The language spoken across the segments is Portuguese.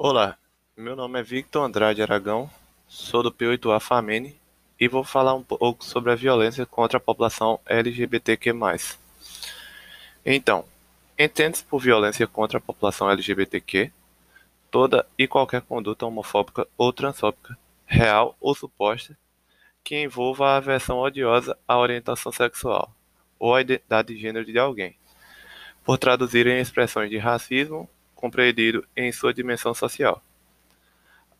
Olá, meu nome é Victor Andrade Aragão, sou do P8A FAMENE e vou falar um pouco sobre a violência contra a população LGBTQ+. Então, entende-se por violência contra a população LGBTQ toda e qualquer conduta homofóbica ou transfóbica, real ou suposta, que envolva a aversão odiosa à orientação sexual ou à identidade de gênero de alguém, por traduzirem expressões de racismo, compreendido em sua dimensão social.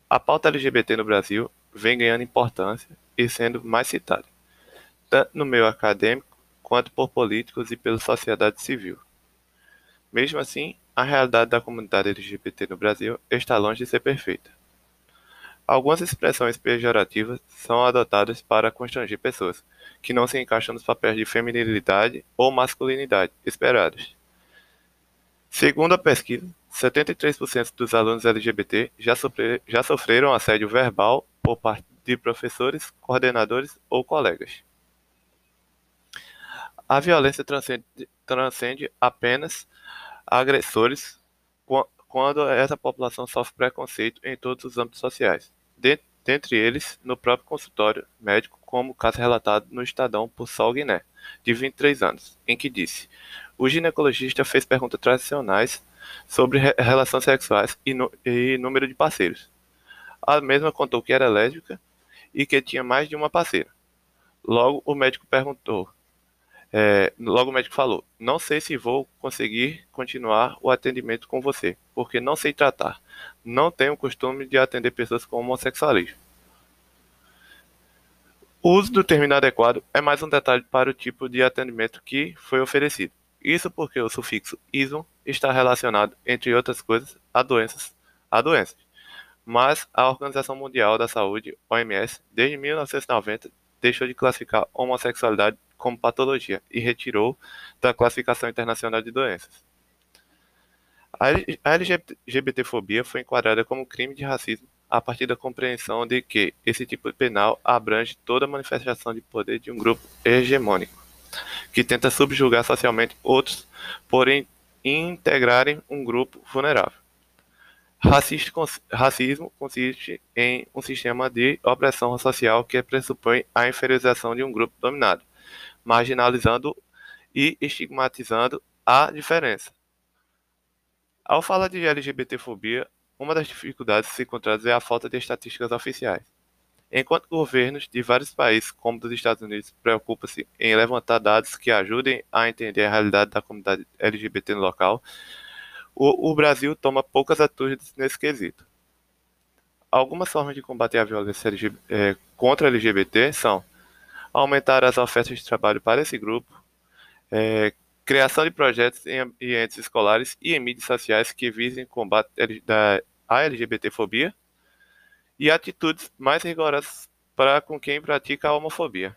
A pauta LGBT no Brasil vem ganhando importância e sendo mais citada, tanto no meio acadêmico quanto por políticos e pela sociedade civil. Mesmo assim, a realidade da comunidade LGBT no Brasil está longe de ser perfeita. Algumas expressões pejorativas são adotadas para constranger pessoas que não se encaixam nos papéis de feminilidade ou masculinidade esperados. Segundo a pesquisa, 73% dos alunos LGBT já, sofrer, já sofreram assédio verbal por parte de professores, coordenadores ou colegas. A violência transcende, transcende apenas agressores quando essa população sofre preconceito em todos os âmbitos sociais, dentre eles no próprio consultório médico, como o caso relatado no Estadão por Sol Guiné, de 23 anos, em que disse: O ginecologista fez perguntas tradicionais sobre relações sexuais e, e número de parceiros. A mesma contou que era lésbica e que tinha mais de uma parceira. Logo o médico perguntou, é, logo o médico falou: Não sei se vou conseguir continuar o atendimento com você, porque não sei tratar. Não tenho costume de atender pessoas com homossexualismo. O uso do termo inadequado é mais um detalhe para o tipo de atendimento que foi oferecido. Isso porque o sufixo "ismo" está relacionado, entre outras coisas, a doenças, a doenças. Mas a Organização Mundial da Saúde, OMS, desde 1990 deixou de classificar homossexualidade como patologia e retirou da classificação internacional de doenças. A LGBTfobia foi enquadrada como crime de racismo a partir da compreensão de que esse tipo de penal abrange toda manifestação de poder de um grupo hegemônico que tenta subjugar socialmente outros, porém integrarem um grupo vulnerável. Racismo consiste em um sistema de opressão social que pressupõe a inferiorização de um grupo dominado, marginalizando e estigmatizando a diferença. Ao falar de LGBTfobia, uma das dificuldades encontradas é a falta de estatísticas oficiais. Enquanto governos de vários países, como dos Estados Unidos, preocupam-se em levantar dados que ajudem a entender a realidade da comunidade LGBT no local, o, o Brasil toma poucas atitudes nesse quesito. Algumas formas de combater a violência LGBT, é, contra LGBT são aumentar as ofertas de trabalho para esse grupo, é, criação de projetos em ambientes escolares e em mídias sociais que visem combate a LGBTfobia, e atitudes mais rigorosas para com quem pratica a homofobia.